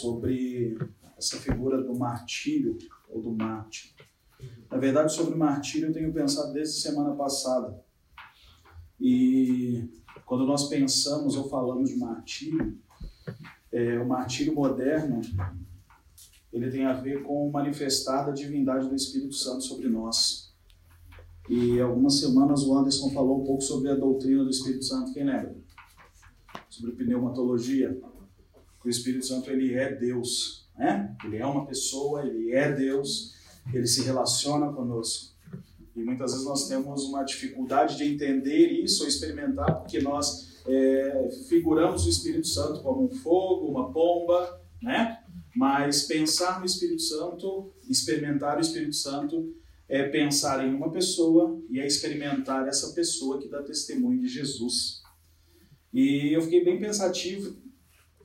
sobre essa figura do martírio ou do mártir. Na verdade, sobre martírio eu tenho pensado desde semana passada. E quando nós pensamos ou falamos de martírio, é, o martírio moderno ele tem a ver com manifestar da divindade do Espírito Santo sobre nós. E algumas semanas o Anderson falou um pouco sobre a doutrina do Espírito Santo, quem lembra? Sobre pneumatologia. O Espírito Santo ele é Deus, né? Ele é uma pessoa, ele é Deus, ele se relaciona conosco. E muitas vezes nós temos uma dificuldade de entender isso ou experimentar, porque nós é, figuramos o Espírito Santo como um fogo, uma pomba, né? Mas pensar no Espírito Santo, experimentar o Espírito Santo, é pensar em uma pessoa e é experimentar essa pessoa que dá testemunho de Jesus. E eu fiquei bem pensativo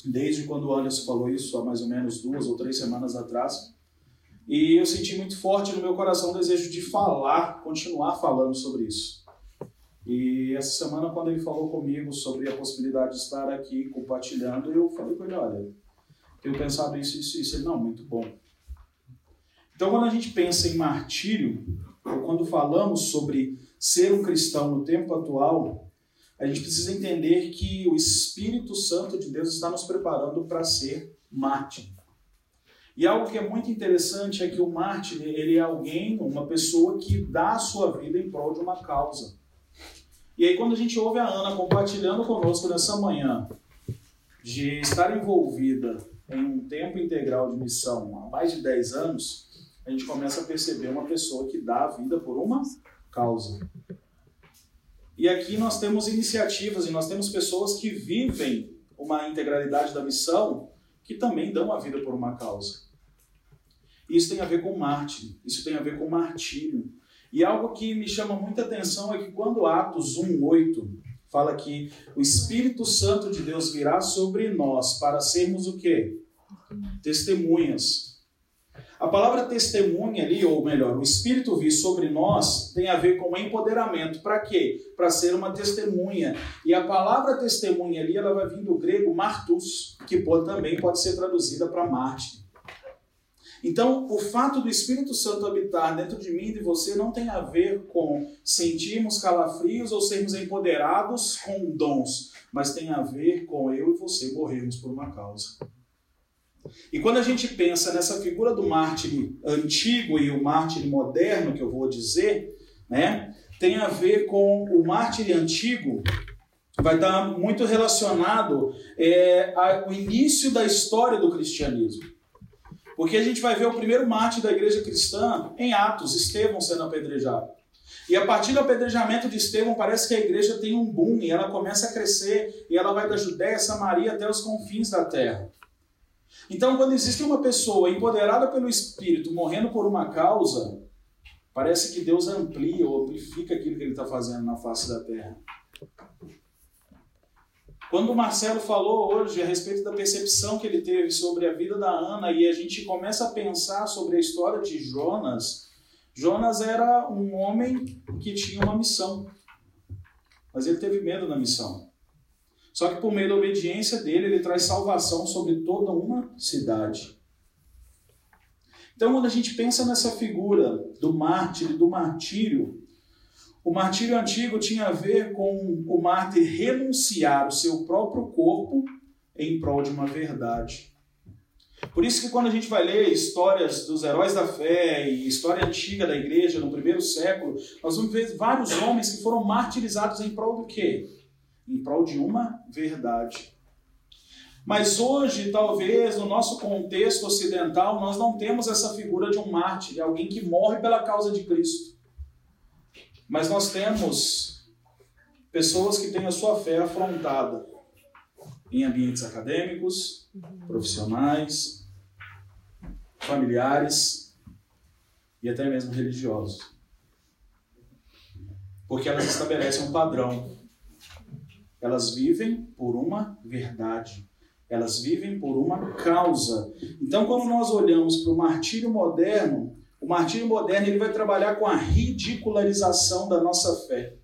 desde quando o Anderson falou isso, há mais ou menos duas ou três semanas atrás. E eu senti muito forte no meu coração o desejo de falar, continuar falando sobre isso. E essa semana, quando ele falou comigo sobre a possibilidade de estar aqui compartilhando, eu falei com ele: olha, tenho pensado isso, isso, isso. Ele, não, muito bom. Então, quando a gente pensa em martírio, ou quando falamos sobre ser um cristão no tempo atual, a gente precisa entender que o Espírito Santo de Deus está nos preparando para ser mártir. E algo que é muito interessante é que o mártir, ele é alguém, uma pessoa que dá a sua vida em prol de uma causa. E aí quando a gente ouve a Ana compartilhando conosco nessa manhã de estar envolvida em um tempo integral de missão há mais de 10 anos, a gente começa a perceber uma pessoa que dá a vida por uma causa. E aqui nós temos iniciativas e nós temos pessoas que vivem uma integralidade da missão que também dão a vida por uma causa. Isso tem a ver com Marte, isso tem a ver com martírio. E algo que me chama muita atenção é que quando Atos 1:8 fala que o Espírito Santo de Deus virá sobre nós para sermos o quê? Testemunhas. Palavra testemunha ali, ou melhor, o Espírito vir sobre nós, tem a ver com empoderamento. Para quê? Para ser uma testemunha. E a palavra testemunha ali, ela vai vir do grego martus, que pode, também pode ser traduzida para mártir. Então, o fato do Espírito Santo habitar dentro de mim e de você não tem a ver com sentirmos calafrios ou sermos empoderados com dons, mas tem a ver com eu e você morrermos por uma causa. E quando a gente pensa nessa figura do mártir antigo e o mártir moderno, que eu vou dizer, né, tem a ver com o mártir antigo, vai estar muito relacionado é, ao início da história do cristianismo. Porque a gente vai ver o primeiro mártir da igreja cristã em Atos, Estevão sendo apedrejado. E a partir do apedrejamento de Estevão, parece que a igreja tem um boom e ela começa a crescer e ela vai da Judéia, Samaria até os confins da terra. Então, quando existe uma pessoa empoderada pelo Espírito morrendo por uma causa, parece que Deus amplia ou amplifica aquilo que ele está fazendo na face da terra. Quando o Marcelo falou hoje a respeito da percepção que ele teve sobre a vida da Ana e a gente começa a pensar sobre a história de Jonas, Jonas era um homem que tinha uma missão, mas ele teve medo da missão. Só que por meio da obediência dele, ele traz salvação sobre toda uma cidade. Então, quando a gente pensa nessa figura do mártir e do martírio, o martírio antigo tinha a ver com o mártir renunciar o seu próprio corpo em prol de uma verdade. Por isso que quando a gente vai ler histórias dos heróis da fé e história antiga da igreja no primeiro século, nós vamos ver vários homens que foram martirizados em prol do quê? Em prol de uma verdade. Mas hoje, talvez, no nosso contexto ocidental, nós não temos essa figura de um mártir, alguém que morre pela causa de Cristo. Mas nós temos pessoas que têm a sua fé afrontada em ambientes acadêmicos, profissionais, familiares e até mesmo religiosos. Porque elas estabelecem um padrão. Elas vivem por uma verdade. Elas vivem por uma causa. Então, quando nós olhamos para o martírio moderno, o martírio moderno ele vai trabalhar com a ridicularização da nossa fé.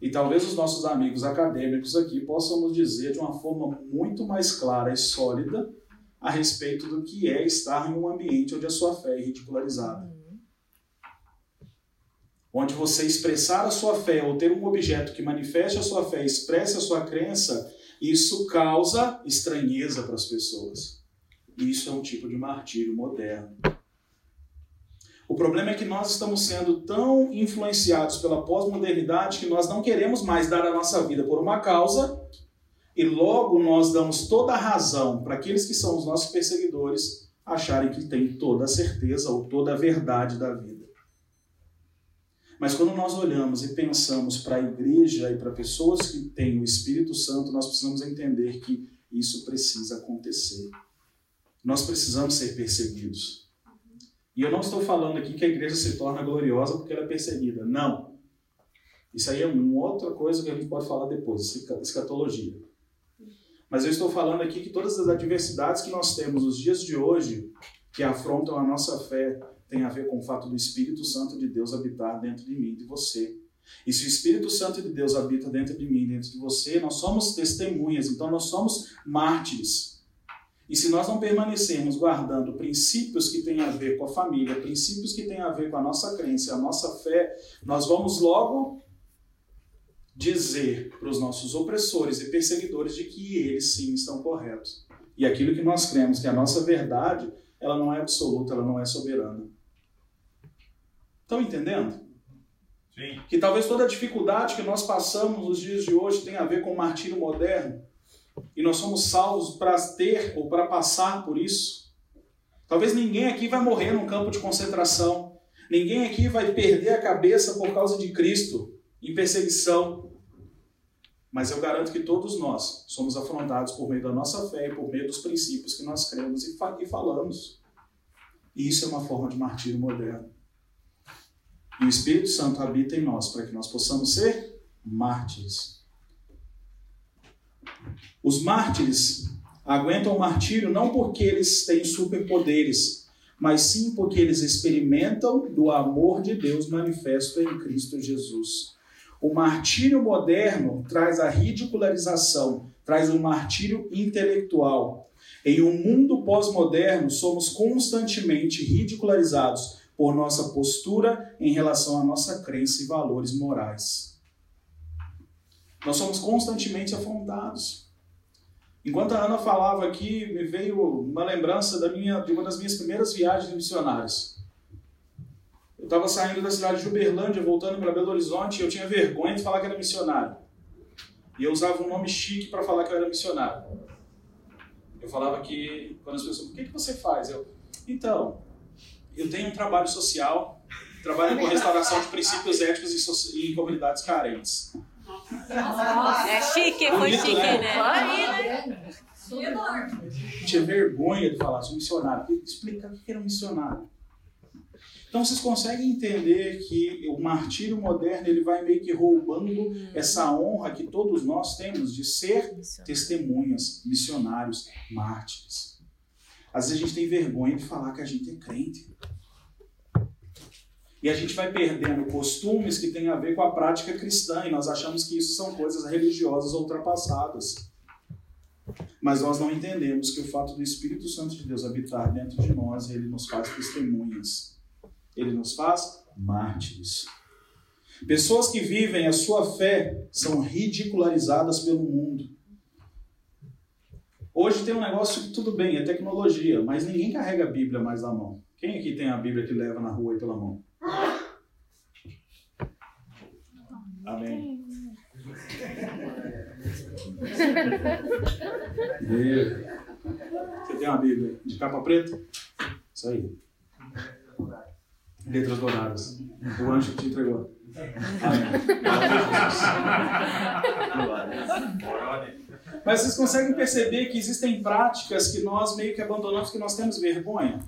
E talvez os nossos amigos acadêmicos aqui possam nos dizer de uma forma muito mais clara e sólida a respeito do que é estar em um ambiente onde a sua fé é ridicularizada. Onde você expressar a sua fé ou ter um objeto que manifeste a sua fé, expresse a sua crença, isso causa estranheza para as pessoas. Isso é um tipo de martírio moderno. O problema é que nós estamos sendo tão influenciados pela pós-modernidade que nós não queremos mais dar a nossa vida por uma causa e logo nós damos toda a razão para aqueles que são os nossos perseguidores acharem que têm toda a certeza ou toda a verdade da vida. Mas quando nós olhamos e pensamos para a igreja e para pessoas que têm o Espírito Santo, nós precisamos entender que isso precisa acontecer. Nós precisamos ser perseguidos. E eu não estou falando aqui que a igreja se torna gloriosa porque ela é perseguida. Não. Isso aí é uma outra coisa que a gente pode falar depois, escatologia. Mas eu estou falando aqui que todas as adversidades que nós temos nos dias de hoje, que afrontam a nossa fé, tem a ver com o fato do Espírito Santo de Deus habitar dentro de mim de você. E se o Espírito Santo de Deus habita dentro de mim, dentro de você, nós somos testemunhas, então nós somos mártires. E se nós não permanecermos guardando princípios que têm a ver com a família, princípios que têm a ver com a nossa crença, a nossa fé, nós vamos logo dizer para os nossos opressores e perseguidores de que eles sim estão corretos. E aquilo que nós cremos, que é a nossa verdade, ela não é absoluta, ela não é soberana. Estão entendendo? Sim. Que talvez toda a dificuldade que nós passamos nos dias de hoje tenha a ver com o martírio moderno e nós somos salvos para ter ou para passar por isso. Talvez ninguém aqui vai morrer num campo de concentração. Ninguém aqui vai perder a cabeça por causa de Cristo em perseguição. Mas eu garanto que todos nós somos afrontados por meio da nossa fé e por meio dos princípios que nós cremos e, falamos. E isso é uma forma de martírio moderno. E o Espírito Santo habita em nós para que nós possamos ser mártires. Os mártires aguentam o martírio não porque eles têm superpoderes, mas sim porque eles experimentam do amor de Deus manifesto em Cristo Jesus. O martírio moderno traz a ridicularização, traz o um martírio intelectual. Em um mundo pós-moderno, somos constantemente ridicularizados por nossa postura em relação à nossa crença e valores morais. Nós somos constantemente afrontados. Enquanto a Ana falava aqui, me veio uma lembrança da minha, de uma das minhas primeiras viagens de missionários. Eu estava saindo da cidade de Uberlândia, voltando para Belo Horizonte, e eu tinha vergonha de falar que era missionário. E eu usava um nome chique para falar que eu era missionário. Eu falava que, quando as pessoas, o que, que você faz? Eu, então, eu tenho um trabalho social, trabalho com restauração de princípios éticos em, em comunidades carentes. É chique, foi Bonito, chique, né? né? Tinha vergonha de falar, sou missionário. Explicar o que era um missionário. Então vocês conseguem entender que o martírio moderno ele vai meio que roubando hum. essa honra que todos nós temos de ser testemunhas, missionários, mártires. Às vezes a gente tem vergonha de falar que a gente é crente. E a gente vai perdendo costumes que têm a ver com a prática cristã e nós achamos que isso são coisas religiosas ultrapassadas. Mas nós não entendemos que o fato do Espírito Santo de Deus habitar dentro de nós, ele nos faz testemunhas. Ele nos faz mártires. Pessoas que vivem a sua fé são ridicularizadas pelo mundo. Hoje tem um negócio que tudo bem, é tecnologia, mas ninguém carrega a Bíblia mais na mão. Quem aqui tem a Bíblia que leva na rua e pela mão? Amém. Você tem uma Bíblia de capa preta? Isso aí. Letras douradas. O anjo que te entregou. Amém. Mas vocês conseguem perceber que existem práticas que nós meio que abandonamos, que nós temos vergonha?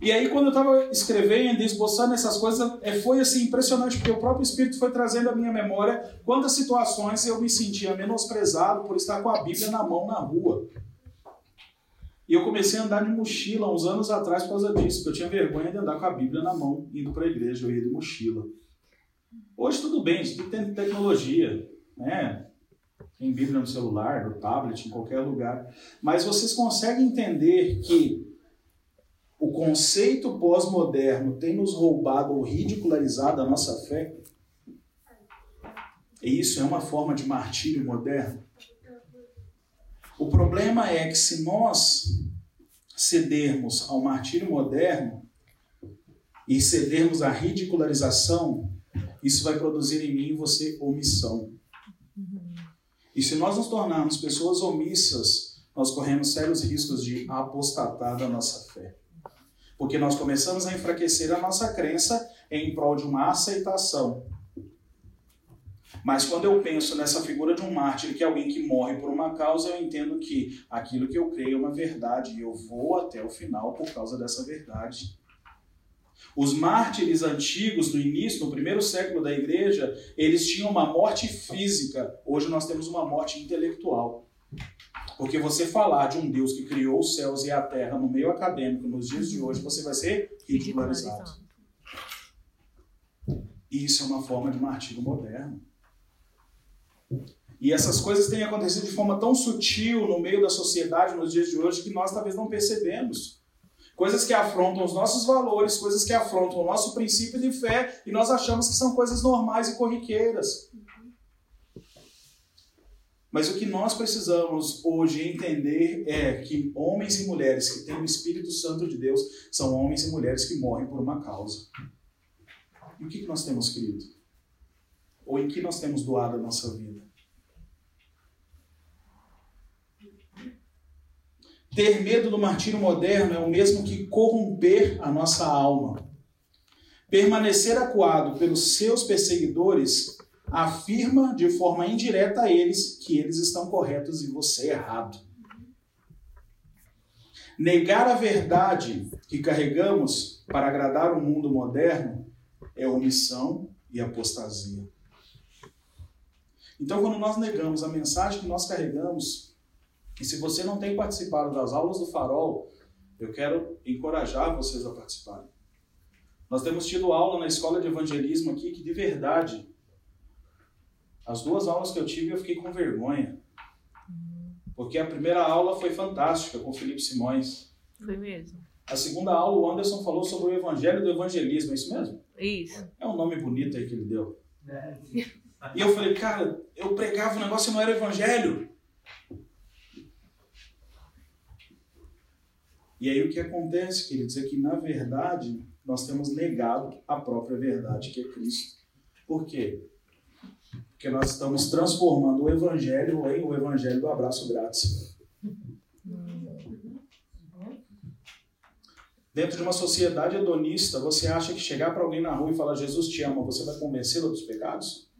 E aí, quando eu estava escrevendo, esboçando essas coisas, é, foi assim impressionante, porque o próprio Espírito foi trazendo à minha memória quantas situações eu me sentia menosprezado por estar com a Bíblia na mão na rua. E eu comecei a andar de mochila uns anos atrás por causa disso, porque eu tinha vergonha de andar com a Bíblia na mão, indo para a igreja, eu ia de mochila. Hoje tudo bem, tudo tem tecnologia, né? Tem Bíblia no celular, no tablet, em qualquer lugar. Mas vocês conseguem entender que o conceito pós-moderno tem nos roubado ou ridicularizado a nossa fé? E isso é uma forma de martírio moderno? O problema é que se nós cedermos ao martírio moderno e cedermos à ridicularização, isso vai produzir em mim e você omissão. E se nós nos tornarmos pessoas omissas, nós corremos sérios riscos de apostatar da nossa fé. Porque nós começamos a enfraquecer a nossa crença em prol de uma aceitação. Mas quando eu penso nessa figura de um mártir, que é alguém que morre por uma causa, eu entendo que aquilo que eu creio é uma verdade e eu vou até o final por causa dessa verdade. Os mártires antigos, no início, no primeiro século da igreja, eles tinham uma morte física. Hoje nós temos uma morte intelectual. Porque você falar de um Deus que criou os céus e a terra no meio acadêmico nos dias de hoje, você vai ser ridicularizado. E isso é uma forma de martírio moderno. E essas coisas têm acontecido de forma tão sutil no meio da sociedade nos dias de hoje que nós talvez não percebemos coisas que afrontam os nossos valores, coisas que afrontam o nosso princípio de fé, e nós achamos que são coisas normais e corriqueiras. Mas o que nós precisamos hoje entender é que homens e mulheres que têm o Espírito Santo de Deus são homens e mulheres que morrem por uma causa. E o que nós temos querido? Ou em que nós temos doado a nossa vida? Ter medo do martírio moderno é o mesmo que corromper a nossa alma. Permanecer acuado pelos seus perseguidores afirma de forma indireta a eles que eles estão corretos e você errado. Negar a verdade que carregamos para agradar o mundo moderno é omissão e apostasia. Então, quando nós negamos a mensagem que nós carregamos, e se você não tem participado das aulas do Farol, eu quero encorajar vocês a participarem. Nós temos tido aula na escola de evangelismo aqui que, de verdade, as duas aulas que eu tive eu fiquei com vergonha. Porque a primeira aula foi fantástica com o Felipe Simões. Foi mesmo. A segunda aula, o Anderson falou sobre o evangelho do evangelismo, é isso mesmo? Isso. É um nome bonito aí que ele deu. É. E eu falei, cara, eu pregava o negócio e não era evangelho. E aí o que acontece, queridos, é que na verdade nós temos negado a própria verdade que é Cristo. Por quê? Porque nós estamos transformando o evangelho em o evangelho do abraço grátis. Dentro de uma sociedade hedonista, você acha que chegar para alguém na rua e falar Jesus te ama, você vai convencê-lo dos pecados?